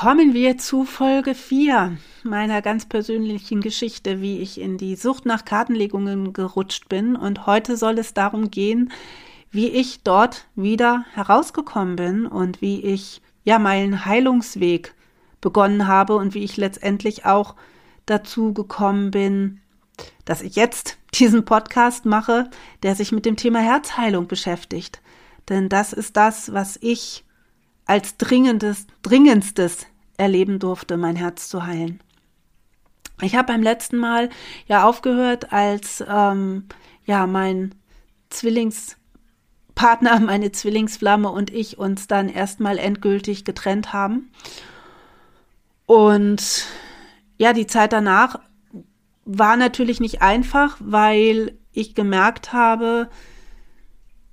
Kommen wir zu Folge 4 meiner ganz persönlichen Geschichte, wie ich in die Sucht nach Kartenlegungen gerutscht bin. Und heute soll es darum gehen, wie ich dort wieder herausgekommen bin und wie ich ja meinen Heilungsweg begonnen habe und wie ich letztendlich auch dazu gekommen bin, dass ich jetzt diesen Podcast mache, der sich mit dem Thema Herzheilung beschäftigt. Denn das ist das, was ich als dringendes, dringendstes erleben durfte, mein Herz zu heilen. Ich habe beim letzten Mal ja aufgehört, als ähm, ja mein Zwillingspartner, meine Zwillingsflamme und ich uns dann erstmal endgültig getrennt haben. Und ja, die Zeit danach war natürlich nicht einfach, weil ich gemerkt habe,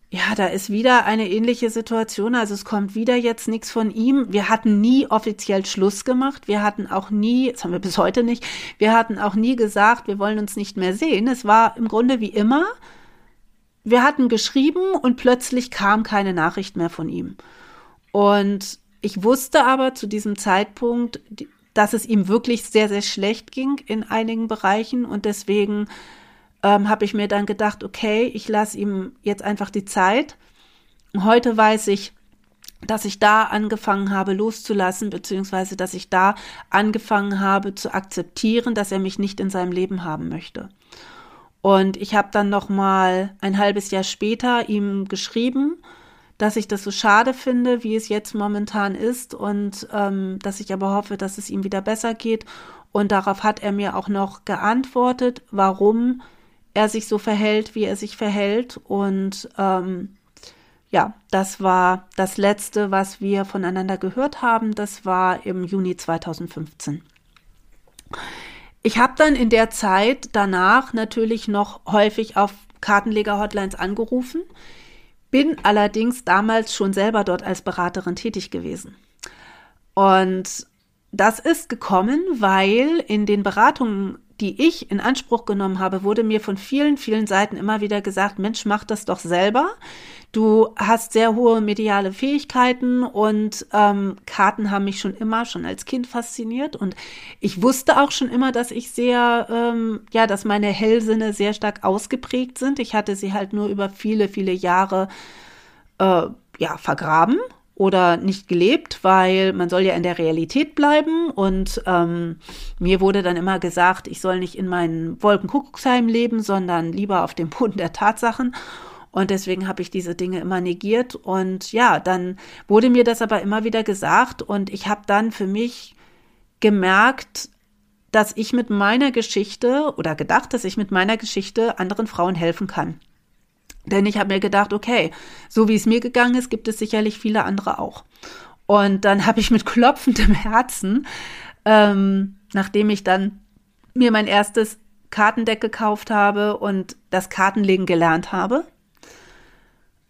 ja, da ist wieder eine ähnliche Situation. Also es kommt wieder jetzt nichts von ihm. Wir hatten nie offiziell Schluss gemacht. Wir hatten auch nie, das haben wir bis heute nicht, wir hatten auch nie gesagt, wir wollen uns nicht mehr sehen. Es war im Grunde wie immer. Wir hatten geschrieben und plötzlich kam keine Nachricht mehr von ihm. Und ich wusste aber zu diesem Zeitpunkt, dass es ihm wirklich sehr, sehr schlecht ging in einigen Bereichen und deswegen ähm, habe ich mir dann gedacht, okay, ich lasse ihm jetzt einfach die Zeit. Heute weiß ich, dass ich da angefangen habe loszulassen, beziehungsweise dass ich da angefangen habe zu akzeptieren, dass er mich nicht in seinem Leben haben möchte. Und ich habe dann noch mal ein halbes Jahr später ihm geschrieben, dass ich das so schade finde, wie es jetzt momentan ist und ähm, dass ich aber hoffe, dass es ihm wieder besser geht. Und darauf hat er mir auch noch geantwortet, warum er sich so verhält, wie er sich verhält. Und ähm, ja, das war das Letzte, was wir voneinander gehört haben. Das war im Juni 2015. Ich habe dann in der Zeit danach natürlich noch häufig auf Kartenleger-Hotlines angerufen, bin allerdings damals schon selber dort als Beraterin tätig gewesen. Und das ist gekommen, weil in den Beratungen die ich in Anspruch genommen habe, wurde mir von vielen, vielen Seiten immer wieder gesagt, Mensch, mach das doch selber. Du hast sehr hohe mediale Fähigkeiten und ähm, Karten haben mich schon immer, schon als Kind fasziniert. Und ich wusste auch schon immer, dass ich sehr, ähm, ja, dass meine Hellsinne sehr stark ausgeprägt sind. Ich hatte sie halt nur über viele, viele Jahre äh, ja, vergraben oder nicht gelebt, weil man soll ja in der Realität bleiben. Und ähm, mir wurde dann immer gesagt, ich soll nicht in meinen Wolkenkuckucksheim leben, sondern lieber auf dem Boden der Tatsachen. Und deswegen habe ich diese Dinge immer negiert. Und ja, dann wurde mir das aber immer wieder gesagt. Und ich habe dann für mich gemerkt, dass ich mit meiner Geschichte oder gedacht, dass ich mit meiner Geschichte anderen Frauen helfen kann. Denn ich habe mir gedacht, okay, so wie es mir gegangen ist, gibt es sicherlich viele andere auch. Und dann habe ich mit klopfendem Herzen, ähm, nachdem ich dann mir mein erstes Kartendeck gekauft habe und das Kartenlegen gelernt habe,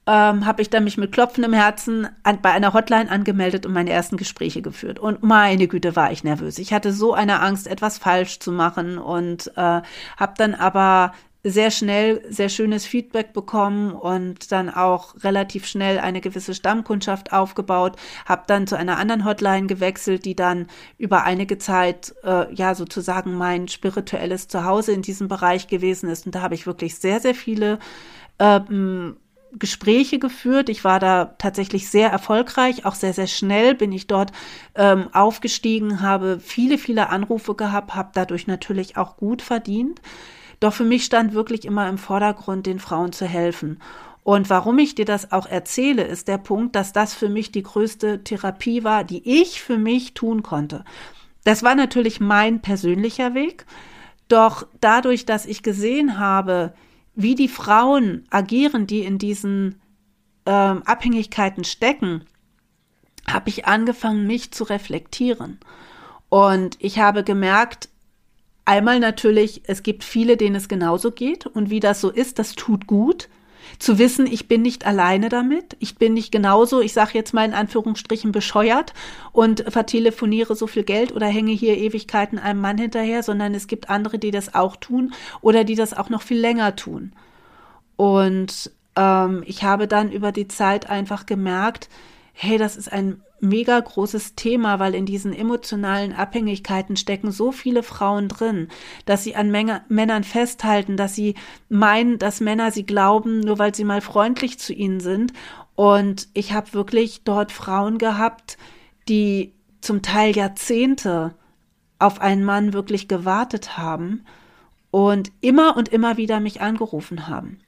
ähm, habe ich dann mich mit klopfendem Herzen an, bei einer Hotline angemeldet und meine ersten Gespräche geführt. Und meine Güte, war ich nervös. Ich hatte so eine Angst, etwas falsch zu machen und äh, habe dann aber sehr schnell sehr schönes Feedback bekommen und dann auch relativ schnell eine gewisse Stammkundschaft aufgebaut, habe dann zu einer anderen Hotline gewechselt, die dann über einige Zeit äh, ja sozusagen mein spirituelles Zuhause in diesem Bereich gewesen ist und da habe ich wirklich sehr sehr viele ähm, Gespräche geführt. Ich war da tatsächlich sehr erfolgreich, auch sehr, sehr schnell bin ich dort ähm, aufgestiegen, habe viele, viele Anrufe gehabt, habe dadurch natürlich auch gut verdient. Doch für mich stand wirklich immer im Vordergrund, den Frauen zu helfen. Und warum ich dir das auch erzähle, ist der Punkt, dass das für mich die größte Therapie war, die ich für mich tun konnte. Das war natürlich mein persönlicher Weg. Doch dadurch, dass ich gesehen habe, wie die Frauen agieren, die in diesen ähm, Abhängigkeiten stecken, habe ich angefangen, mich zu reflektieren. Und ich habe gemerkt, Einmal natürlich, es gibt viele, denen es genauso geht und wie das so ist, das tut gut. Zu wissen, ich bin nicht alleine damit, ich bin nicht genauso, ich sage jetzt mal in Anführungsstrichen bescheuert und vertelefoniere so viel Geld oder hänge hier Ewigkeiten einem Mann hinterher, sondern es gibt andere, die das auch tun oder die das auch noch viel länger tun. Und ähm, ich habe dann über die Zeit einfach gemerkt, hey, das ist ein mega großes Thema, weil in diesen emotionalen Abhängigkeiten stecken so viele Frauen drin, dass sie an Menge, Männern festhalten, dass sie meinen, dass Männer sie glauben, nur weil sie mal freundlich zu ihnen sind. Und ich habe wirklich dort Frauen gehabt, die zum Teil Jahrzehnte auf einen Mann wirklich gewartet haben und immer und immer wieder mich angerufen haben.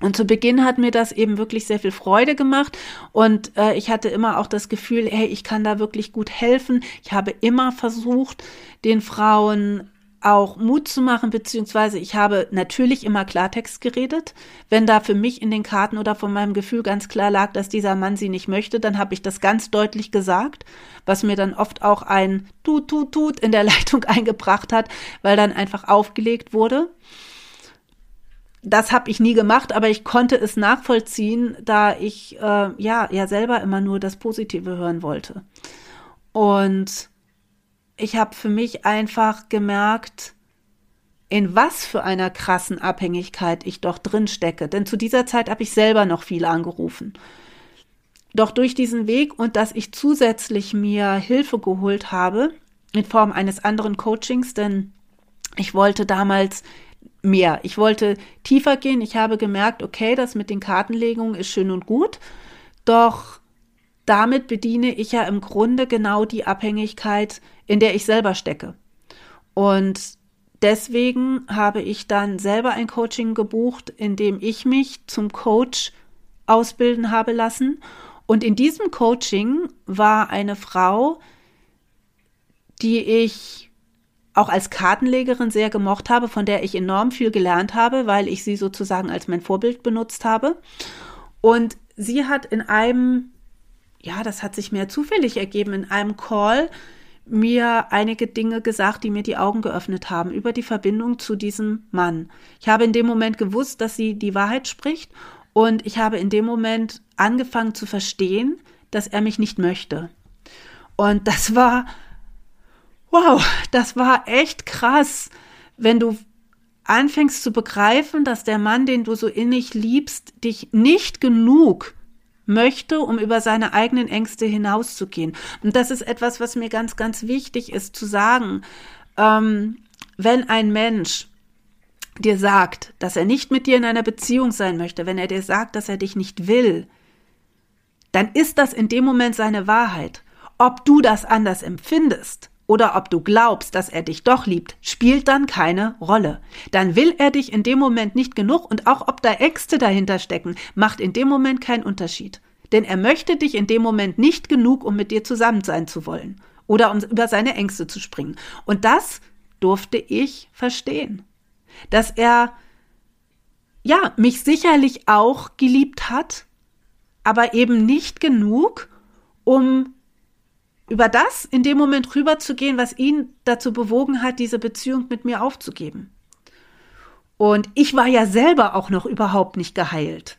Und zu Beginn hat mir das eben wirklich sehr viel Freude gemacht und äh, ich hatte immer auch das Gefühl, hey, ich kann da wirklich gut helfen. Ich habe immer versucht, den Frauen auch Mut zu machen, beziehungsweise ich habe natürlich immer Klartext geredet. Wenn da für mich in den Karten oder von meinem Gefühl ganz klar lag, dass dieser Mann sie nicht möchte, dann habe ich das ganz deutlich gesagt, was mir dann oft auch ein Tut, Tut, Tut in der Leitung eingebracht hat, weil dann einfach aufgelegt wurde. Das habe ich nie gemacht, aber ich konnte es nachvollziehen, da ich äh, ja ja selber immer nur das Positive hören wollte. Und ich habe für mich einfach gemerkt, in was für einer krassen Abhängigkeit ich doch drin stecke. Denn zu dieser Zeit habe ich selber noch viel angerufen. Doch durch diesen Weg und dass ich zusätzlich mir Hilfe geholt habe in Form eines anderen Coachings, denn ich wollte damals mehr. Ich wollte tiefer gehen. Ich habe gemerkt, okay, das mit den Kartenlegungen ist schön und gut. Doch damit bediene ich ja im Grunde genau die Abhängigkeit, in der ich selber stecke. Und deswegen habe ich dann selber ein Coaching gebucht, in dem ich mich zum Coach ausbilden habe lassen. Und in diesem Coaching war eine Frau, die ich auch als Kartenlegerin sehr gemocht habe, von der ich enorm viel gelernt habe, weil ich sie sozusagen als mein Vorbild benutzt habe. Und sie hat in einem ja, das hat sich mehr zufällig ergeben in einem Call mir einige Dinge gesagt, die mir die Augen geöffnet haben über die Verbindung zu diesem Mann. Ich habe in dem Moment gewusst, dass sie die Wahrheit spricht und ich habe in dem Moment angefangen zu verstehen, dass er mich nicht möchte. Und das war, wow, das war echt krass, wenn du anfängst zu begreifen, dass der Mann, den du so innig liebst, dich nicht genug möchte, um über seine eigenen Ängste hinauszugehen. Und das ist etwas, was mir ganz, ganz wichtig ist zu sagen. Ähm, wenn ein Mensch dir sagt, dass er nicht mit dir in einer Beziehung sein möchte, wenn er dir sagt, dass er dich nicht will, dann ist das in dem Moment seine Wahrheit. Ob du das anders empfindest, oder ob du glaubst, dass er dich doch liebt, spielt dann keine Rolle. Dann will er dich in dem Moment nicht genug und auch ob da Äxte dahinter stecken, macht in dem Moment keinen Unterschied. Denn er möchte dich in dem Moment nicht genug, um mit dir zusammen sein zu wollen oder um über seine Ängste zu springen. Und das durfte ich verstehen. Dass er, ja, mich sicherlich auch geliebt hat, aber eben nicht genug, um über das in dem Moment rüberzugehen, was ihn dazu bewogen hat, diese Beziehung mit mir aufzugeben. Und ich war ja selber auch noch überhaupt nicht geheilt.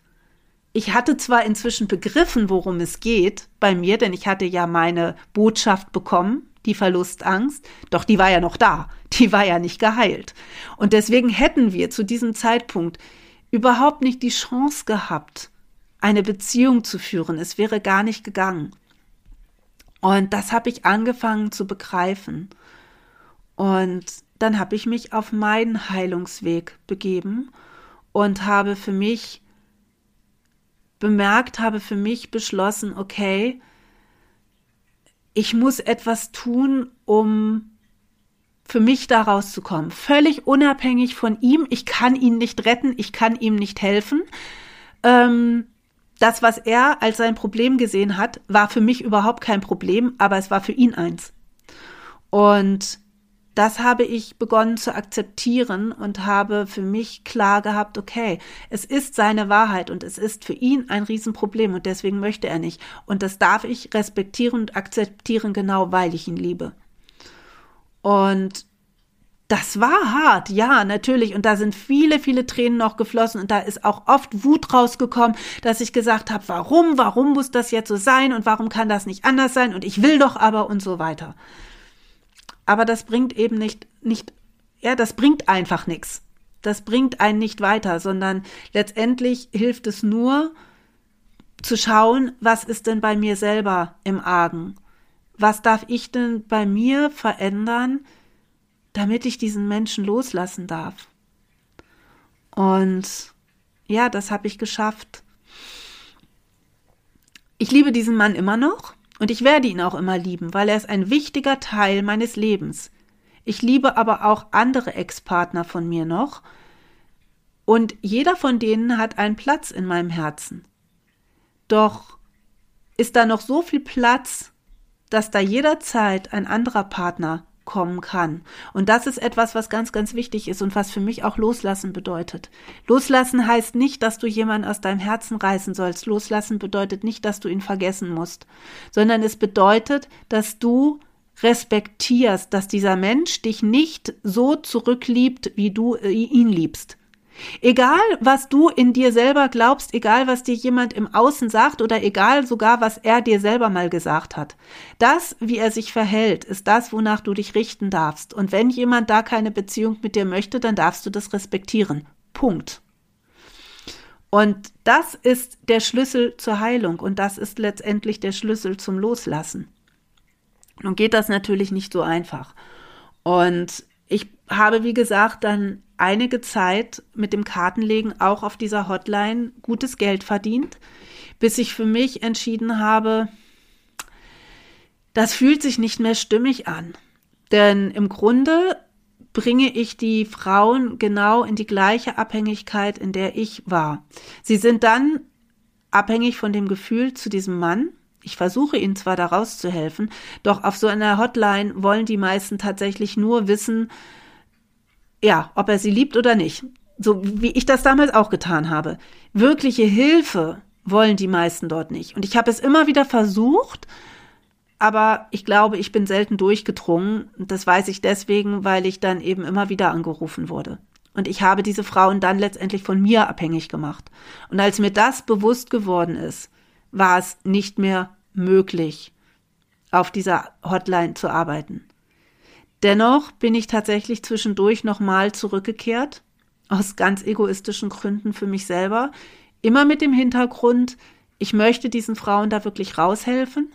Ich hatte zwar inzwischen begriffen, worum es geht bei mir, denn ich hatte ja meine Botschaft bekommen, die Verlustangst, doch die war ja noch da, die war ja nicht geheilt. Und deswegen hätten wir zu diesem Zeitpunkt überhaupt nicht die Chance gehabt, eine Beziehung zu führen. Es wäre gar nicht gegangen. Und das habe ich angefangen zu begreifen. Und dann habe ich mich auf meinen Heilungsweg begeben und habe für mich bemerkt, habe für mich beschlossen, okay, ich muss etwas tun, um für mich da rauszukommen. Völlig unabhängig von ihm. Ich kann ihn nicht retten, ich kann ihm nicht helfen. Ähm, das, was er als sein Problem gesehen hat, war für mich überhaupt kein Problem, aber es war für ihn eins. Und das habe ich begonnen zu akzeptieren und habe für mich klar gehabt, okay, es ist seine Wahrheit und es ist für ihn ein Riesenproblem und deswegen möchte er nicht. Und das darf ich respektieren und akzeptieren, genau weil ich ihn liebe. Und das war hart, ja, natürlich. Und da sind viele, viele Tränen noch geflossen. Und da ist auch oft Wut rausgekommen, dass ich gesagt habe, warum, warum muss das jetzt so sein und warum kann das nicht anders sein und ich will doch aber und so weiter. Aber das bringt eben nicht, nicht, ja, das bringt einfach nichts. Das bringt einen nicht weiter, sondern letztendlich hilft es nur, zu schauen, was ist denn bei mir selber im Argen? Was darf ich denn bei mir verändern, damit ich diesen Menschen loslassen darf? Und ja, das habe ich geschafft. Ich liebe diesen Mann immer noch und ich werde ihn auch immer lieben, weil er ist ein wichtiger Teil meines Lebens. Ich liebe aber auch andere Ex-Partner von mir noch und jeder von denen hat einen Platz in meinem Herzen. Doch ist da noch so viel Platz, dass da jederzeit ein anderer Partner kommen kann. Und das ist etwas, was ganz, ganz wichtig ist und was für mich auch loslassen bedeutet. Loslassen heißt nicht, dass du jemanden aus deinem Herzen reißen sollst. Loslassen bedeutet nicht, dass du ihn vergessen musst, sondern es bedeutet, dass du respektierst, dass dieser Mensch dich nicht so zurückliebt, wie du äh, ihn liebst. Egal, was du in dir selber glaubst, egal, was dir jemand im Außen sagt oder egal sogar, was er dir selber mal gesagt hat. Das, wie er sich verhält, ist das, wonach du dich richten darfst. Und wenn jemand da keine Beziehung mit dir möchte, dann darfst du das respektieren. Punkt. Und das ist der Schlüssel zur Heilung und das ist letztendlich der Schlüssel zum Loslassen. Nun geht das natürlich nicht so einfach. Und ich habe, wie gesagt, dann einige Zeit mit dem Kartenlegen auch auf dieser Hotline gutes Geld verdient, bis ich für mich entschieden habe, das fühlt sich nicht mehr stimmig an. Denn im Grunde bringe ich die Frauen genau in die gleiche Abhängigkeit, in der ich war. Sie sind dann abhängig von dem Gefühl zu diesem Mann. Ich versuche ihnen zwar daraus zu helfen, doch auf so einer Hotline wollen die meisten tatsächlich nur wissen, ja, ob er sie liebt oder nicht. So wie ich das damals auch getan habe. Wirkliche Hilfe wollen die meisten dort nicht. Und ich habe es immer wieder versucht, aber ich glaube, ich bin selten durchgedrungen. Das weiß ich deswegen, weil ich dann eben immer wieder angerufen wurde. Und ich habe diese Frauen dann letztendlich von mir abhängig gemacht. Und als mir das bewusst geworden ist, war es nicht mehr möglich, auf dieser Hotline zu arbeiten. Dennoch bin ich tatsächlich zwischendurch nochmal zurückgekehrt, aus ganz egoistischen Gründen für mich selber, immer mit dem Hintergrund, ich möchte diesen Frauen da wirklich raushelfen,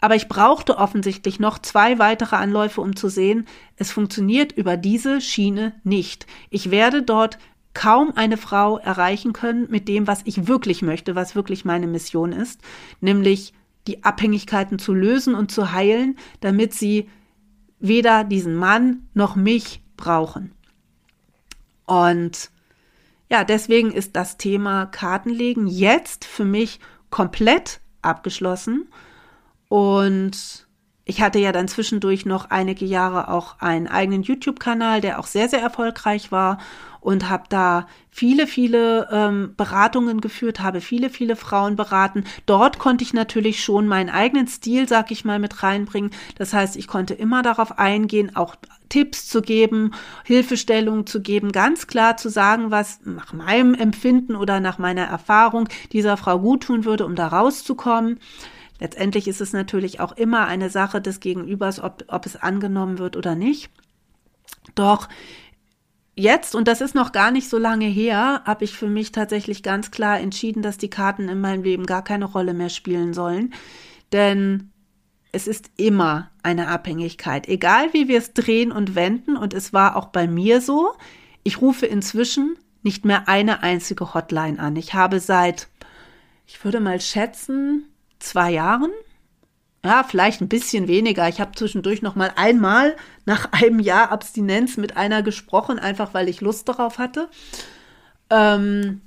aber ich brauchte offensichtlich noch zwei weitere Anläufe, um zu sehen, es funktioniert über diese Schiene nicht. Ich werde dort kaum eine Frau erreichen können mit dem, was ich wirklich möchte, was wirklich meine Mission ist, nämlich die Abhängigkeiten zu lösen und zu heilen, damit sie weder diesen Mann noch mich brauchen. Und ja, deswegen ist das Thema Kartenlegen jetzt für mich komplett abgeschlossen. Und ich hatte ja dann zwischendurch noch einige Jahre auch einen eigenen YouTube-Kanal, der auch sehr, sehr erfolgreich war und habe da viele, viele ähm, Beratungen geführt, habe viele, viele Frauen beraten. Dort konnte ich natürlich schon meinen eigenen Stil, sag ich mal, mit reinbringen. Das heißt, ich konnte immer darauf eingehen, auch Tipps zu geben, Hilfestellungen zu geben, ganz klar zu sagen, was nach meinem Empfinden oder nach meiner Erfahrung dieser Frau gut tun würde, um da rauszukommen. Letztendlich ist es natürlich auch immer eine Sache des Gegenübers, ob, ob es angenommen wird oder nicht. Doch jetzt, und das ist noch gar nicht so lange her, habe ich für mich tatsächlich ganz klar entschieden, dass die Karten in meinem Leben gar keine Rolle mehr spielen sollen. Denn es ist immer eine Abhängigkeit, egal wie wir es drehen und wenden. Und es war auch bei mir so. Ich rufe inzwischen nicht mehr eine einzige Hotline an. Ich habe seit, ich würde mal schätzen, zwei Jahren ja, vielleicht ein bisschen weniger. Ich habe zwischendurch noch mal einmal nach einem Jahr Abstinenz mit einer gesprochen, einfach weil ich Lust darauf hatte. Ähm,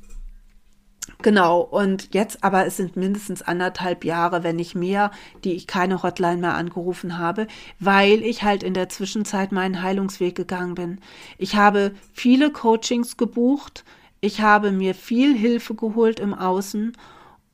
genau, und jetzt aber es sind mindestens anderthalb Jahre, wenn nicht mehr, die ich keine Hotline mehr angerufen habe, weil ich halt in der Zwischenzeit meinen Heilungsweg gegangen bin. Ich habe viele Coachings gebucht, ich habe mir viel Hilfe geholt im Außen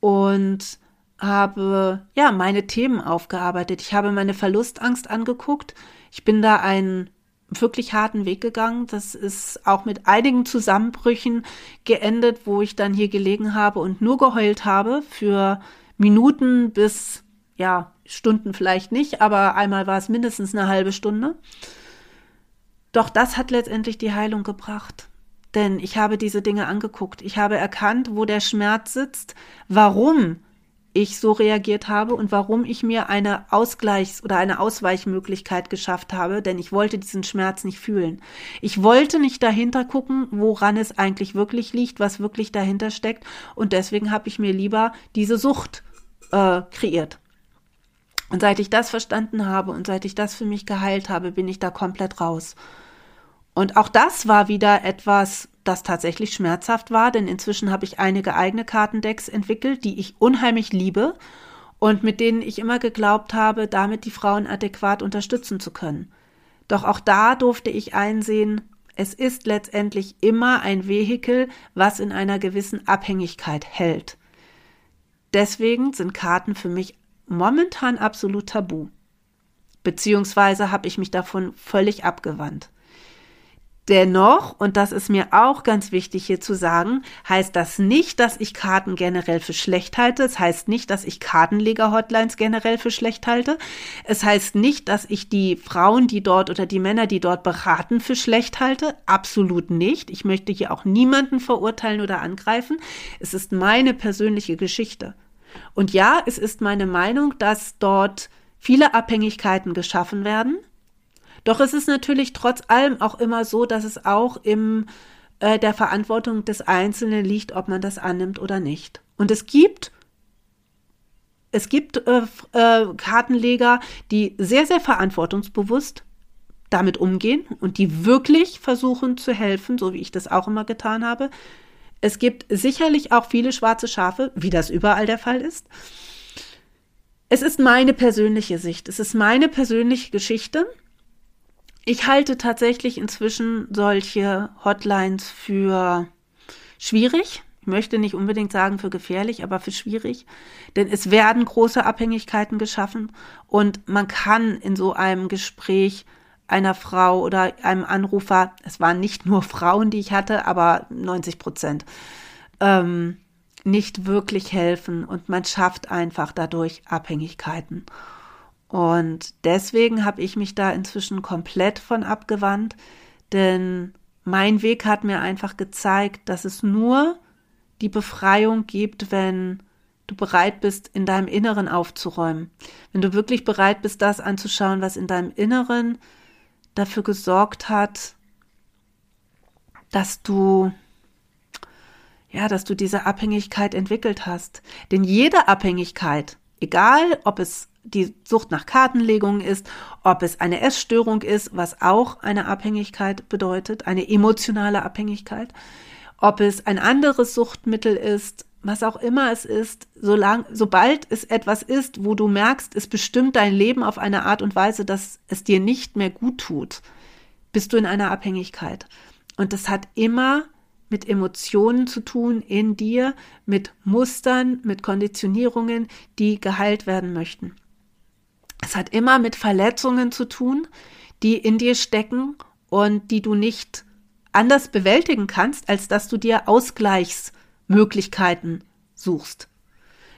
und habe ja meine Themen aufgearbeitet. Ich habe meine Verlustangst angeguckt. Ich bin da einen wirklich harten Weg gegangen. Das ist auch mit einigen Zusammenbrüchen geendet, wo ich dann hier gelegen habe und nur geheult habe für Minuten bis ja, Stunden vielleicht nicht, aber einmal war es mindestens eine halbe Stunde. Doch das hat letztendlich die Heilung gebracht. Denn ich habe diese Dinge angeguckt. Ich habe erkannt, wo der Schmerz sitzt, warum ich so reagiert habe und warum ich mir eine Ausgleichs- oder eine Ausweichmöglichkeit geschafft habe, denn ich wollte diesen Schmerz nicht fühlen. Ich wollte nicht dahinter gucken, woran es eigentlich wirklich liegt, was wirklich dahinter steckt und deswegen habe ich mir lieber diese Sucht äh, kreiert. Und seit ich das verstanden habe und seit ich das für mich geheilt habe, bin ich da komplett raus. Und auch das war wieder etwas, das tatsächlich schmerzhaft war, denn inzwischen habe ich einige eigene Kartendecks entwickelt, die ich unheimlich liebe und mit denen ich immer geglaubt habe, damit die Frauen adäquat unterstützen zu können. Doch auch da durfte ich einsehen, es ist letztendlich immer ein Vehikel, was in einer gewissen Abhängigkeit hält. Deswegen sind Karten für mich momentan absolut tabu. Beziehungsweise habe ich mich davon völlig abgewandt. Dennoch, und das ist mir auch ganz wichtig hier zu sagen, heißt das nicht, dass ich Karten generell für schlecht halte. Es heißt nicht, dass ich Kartenleger-Hotlines generell für schlecht halte. Es heißt nicht, dass ich die Frauen, die dort oder die Männer, die dort beraten, für schlecht halte. Absolut nicht. Ich möchte hier auch niemanden verurteilen oder angreifen. Es ist meine persönliche Geschichte. Und ja, es ist meine Meinung, dass dort viele Abhängigkeiten geschaffen werden doch es ist natürlich trotz allem auch immer so, dass es auch im äh, der Verantwortung des Einzelnen liegt, ob man das annimmt oder nicht. Und es gibt es gibt äh, äh, Kartenleger, die sehr, sehr verantwortungsbewusst damit umgehen und die wirklich versuchen zu helfen, so wie ich das auch immer getan habe. Es gibt sicherlich auch viele schwarze Schafe, wie das überall der Fall ist. Es ist meine persönliche Sicht, es ist meine persönliche Geschichte ich halte tatsächlich inzwischen solche Hotlines für schwierig. Ich möchte nicht unbedingt sagen für gefährlich, aber für schwierig. Denn es werden große Abhängigkeiten geschaffen und man kann in so einem Gespräch einer Frau oder einem Anrufer, es waren nicht nur Frauen, die ich hatte, aber 90 Prozent, ähm, nicht wirklich helfen und man schafft einfach dadurch Abhängigkeiten. Und deswegen habe ich mich da inzwischen komplett von abgewandt, denn mein Weg hat mir einfach gezeigt, dass es nur die Befreiung gibt, wenn du bereit bist, in deinem Inneren aufzuräumen. Wenn du wirklich bereit bist, das anzuschauen, was in deinem Inneren dafür gesorgt hat, dass du ja, dass du diese Abhängigkeit entwickelt hast. Denn jede Abhängigkeit, egal ob es die Sucht nach Kartenlegung ist, ob es eine Essstörung ist, was auch eine Abhängigkeit bedeutet, eine emotionale Abhängigkeit, ob es ein anderes Suchtmittel ist, was auch immer es ist, solang, sobald es etwas ist, wo du merkst, es bestimmt dein Leben auf eine Art und Weise, dass es dir nicht mehr gut tut, bist du in einer Abhängigkeit. Und das hat immer mit Emotionen zu tun in dir, mit Mustern, mit Konditionierungen, die geheilt werden möchten. Es hat immer mit Verletzungen zu tun, die in dir stecken und die du nicht anders bewältigen kannst, als dass du dir Ausgleichsmöglichkeiten suchst.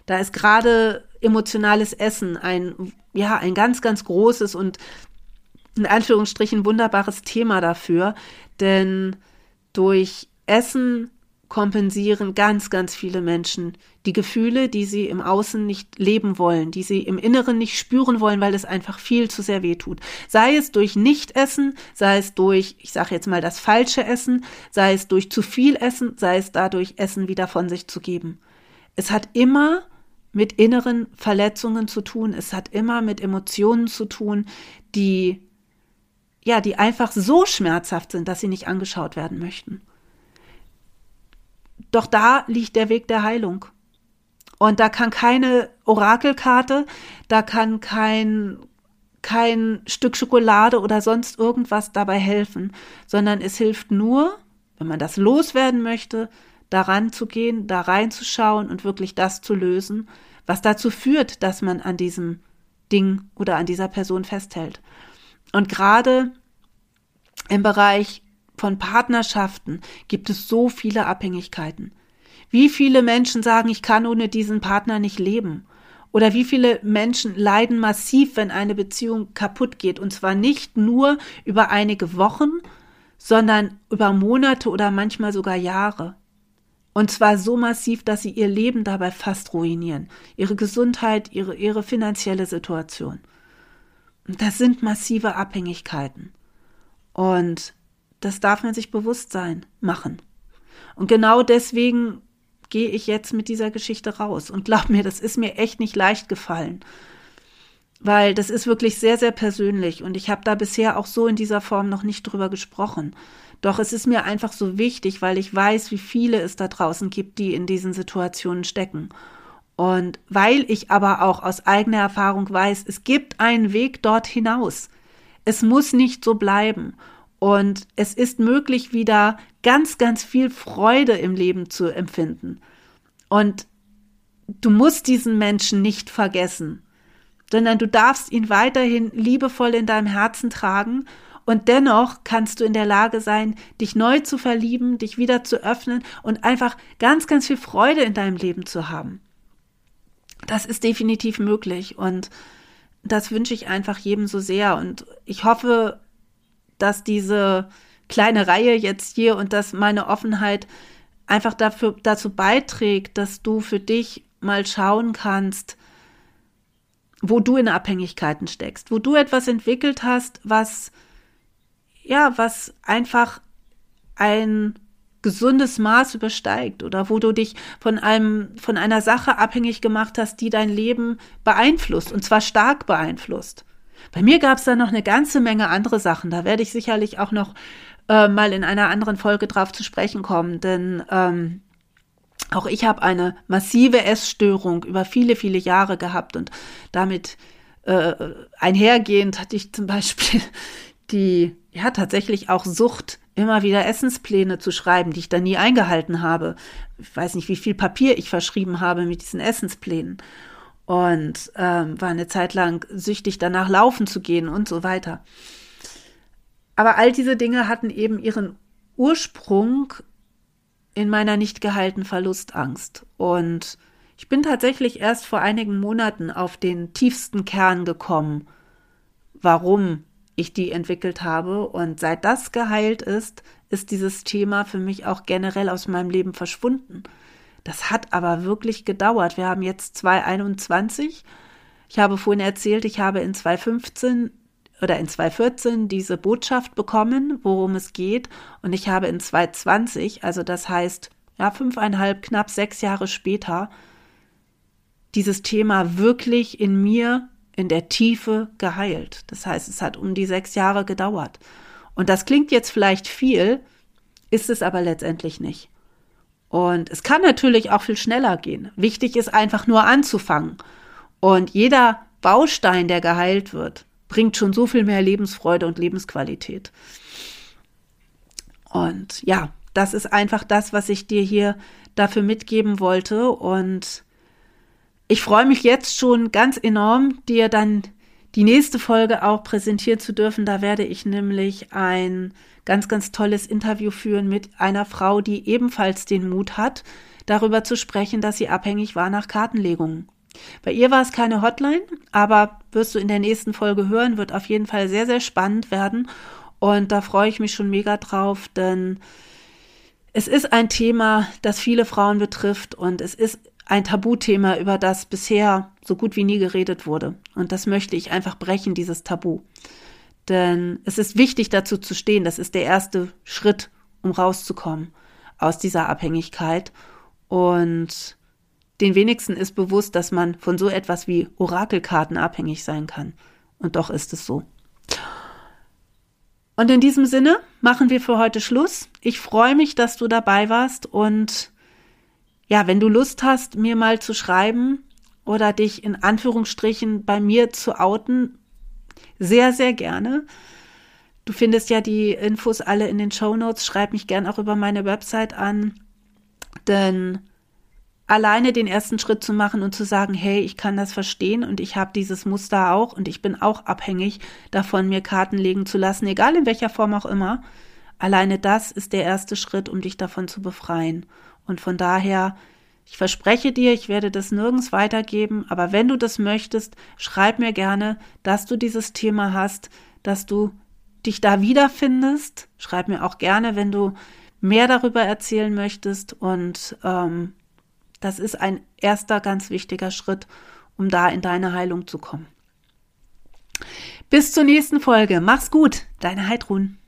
Da ist gerade emotionales Essen ein, ja, ein ganz, ganz großes und in Anführungsstrichen wunderbares Thema dafür, denn durch Essen kompensieren ganz, ganz viele Menschen die Gefühle, die sie im Außen nicht leben wollen, die sie im Inneren nicht spüren wollen, weil es einfach viel zu sehr weh tut. Sei es durch Nichtessen, sei es durch, ich sage jetzt mal, das falsche Essen, sei es durch zu viel Essen, sei es dadurch, Essen wieder von sich zu geben. Es hat immer mit inneren Verletzungen zu tun, es hat immer mit Emotionen zu tun, die ja, die einfach so schmerzhaft sind, dass sie nicht angeschaut werden möchten. Doch da liegt der Weg der Heilung. Und da kann keine Orakelkarte, da kann kein, kein Stück Schokolade oder sonst irgendwas dabei helfen, sondern es hilft nur, wenn man das loswerden möchte, daran zu gehen, da reinzuschauen und wirklich das zu lösen, was dazu führt, dass man an diesem Ding oder an dieser Person festhält. Und gerade im Bereich von Partnerschaften gibt es so viele Abhängigkeiten. Wie viele Menschen sagen, ich kann ohne diesen Partner nicht leben? Oder wie viele Menschen leiden massiv, wenn eine Beziehung kaputt geht? Und zwar nicht nur über einige Wochen, sondern über Monate oder manchmal sogar Jahre. Und zwar so massiv, dass sie ihr Leben dabei fast ruinieren. Ihre Gesundheit, ihre, ihre finanzielle Situation. Das sind massive Abhängigkeiten. Und das darf man sich bewusst sein, machen. Und genau deswegen gehe ich jetzt mit dieser Geschichte raus. Und glaub mir, das ist mir echt nicht leicht gefallen. Weil das ist wirklich sehr, sehr persönlich. Und ich habe da bisher auch so in dieser Form noch nicht drüber gesprochen. Doch es ist mir einfach so wichtig, weil ich weiß, wie viele es da draußen gibt, die in diesen Situationen stecken. Und weil ich aber auch aus eigener Erfahrung weiß, es gibt einen Weg dort hinaus. Es muss nicht so bleiben. Und es ist möglich, wieder ganz, ganz viel Freude im Leben zu empfinden. Und du musst diesen Menschen nicht vergessen, sondern du darfst ihn weiterhin liebevoll in deinem Herzen tragen und dennoch kannst du in der Lage sein, dich neu zu verlieben, dich wieder zu öffnen und einfach ganz, ganz viel Freude in deinem Leben zu haben. Das ist definitiv möglich und das wünsche ich einfach jedem so sehr und ich hoffe, dass diese kleine Reihe jetzt hier und dass meine Offenheit einfach dafür, dazu beiträgt, dass du für dich mal schauen kannst, wo du in Abhängigkeiten steckst, wo du etwas entwickelt hast, was ja, was einfach ein gesundes Maß übersteigt oder wo du dich von einem von einer Sache abhängig gemacht hast, die dein Leben beeinflusst und zwar stark beeinflusst. Bei mir gab es da noch eine ganze Menge andere Sachen. Da werde ich sicherlich auch noch äh, mal in einer anderen Folge drauf zu sprechen kommen, denn ähm, auch ich habe eine massive Essstörung über viele, viele Jahre gehabt und damit äh, einhergehend hatte ich zum Beispiel die, ja, tatsächlich auch Sucht, immer wieder Essenspläne zu schreiben, die ich dann nie eingehalten habe. Ich weiß nicht, wie viel Papier ich verschrieben habe mit diesen Essensplänen. Und ähm, war eine Zeit lang süchtig danach laufen zu gehen und so weiter. Aber all diese Dinge hatten eben ihren Ursprung in meiner nicht geheilten Verlustangst. Und ich bin tatsächlich erst vor einigen Monaten auf den tiefsten Kern gekommen, warum ich die entwickelt habe. Und seit das geheilt ist, ist dieses Thema für mich auch generell aus meinem Leben verschwunden. Das hat aber wirklich gedauert. Wir haben jetzt 2021. Ich habe vorhin erzählt, ich habe in 2015 oder in 2014 diese Botschaft bekommen, worum es geht. Und ich habe in 2020, also das heißt, ja, fünfeinhalb, knapp sechs Jahre später, dieses Thema wirklich in mir in der Tiefe geheilt. Das heißt, es hat um die sechs Jahre gedauert. Und das klingt jetzt vielleicht viel, ist es aber letztendlich nicht. Und es kann natürlich auch viel schneller gehen. Wichtig ist einfach nur anzufangen. Und jeder Baustein, der geheilt wird, bringt schon so viel mehr Lebensfreude und Lebensqualität. Und ja, das ist einfach das, was ich dir hier dafür mitgeben wollte. Und ich freue mich jetzt schon ganz enorm, dir dann die nächste Folge auch präsentieren zu dürfen. Da werde ich nämlich ein ganz, ganz tolles Interview führen mit einer Frau, die ebenfalls den Mut hat, darüber zu sprechen, dass sie abhängig war nach Kartenlegungen. Bei ihr war es keine Hotline, aber wirst du in der nächsten Folge hören, wird auf jeden Fall sehr, sehr spannend werden. Und da freue ich mich schon mega drauf, denn es ist ein Thema, das viele Frauen betrifft und es ist ein Tabuthema, über das bisher so gut wie nie geredet wurde. Und das möchte ich einfach brechen, dieses Tabu. Denn es ist wichtig, dazu zu stehen. Das ist der erste Schritt, um rauszukommen aus dieser Abhängigkeit. Und den wenigsten ist bewusst, dass man von so etwas wie Orakelkarten abhängig sein kann. Und doch ist es so. Und in diesem Sinne machen wir für heute Schluss. Ich freue mich, dass du dabei warst und ja, wenn du Lust hast, mir mal zu schreiben oder dich in Anführungsstrichen bei mir zu outen, sehr, sehr gerne. Du findest ja die Infos alle in den Show Notes. Schreib mich gern auch über meine Website an, denn alleine den ersten Schritt zu machen und zu sagen, hey, ich kann das verstehen und ich habe dieses Muster auch und ich bin auch abhängig davon, mir Karten legen zu lassen, egal in welcher Form auch immer. Alleine das ist der erste Schritt, um dich davon zu befreien. Und von daher, ich verspreche dir, ich werde das nirgends weitergeben, aber wenn du das möchtest, schreib mir gerne, dass du dieses Thema hast, dass du dich da wiederfindest. Schreib mir auch gerne, wenn du mehr darüber erzählen möchtest. Und ähm, das ist ein erster ganz wichtiger Schritt, um da in deine Heilung zu kommen. Bis zur nächsten Folge. Mach's gut, deine Heidrun.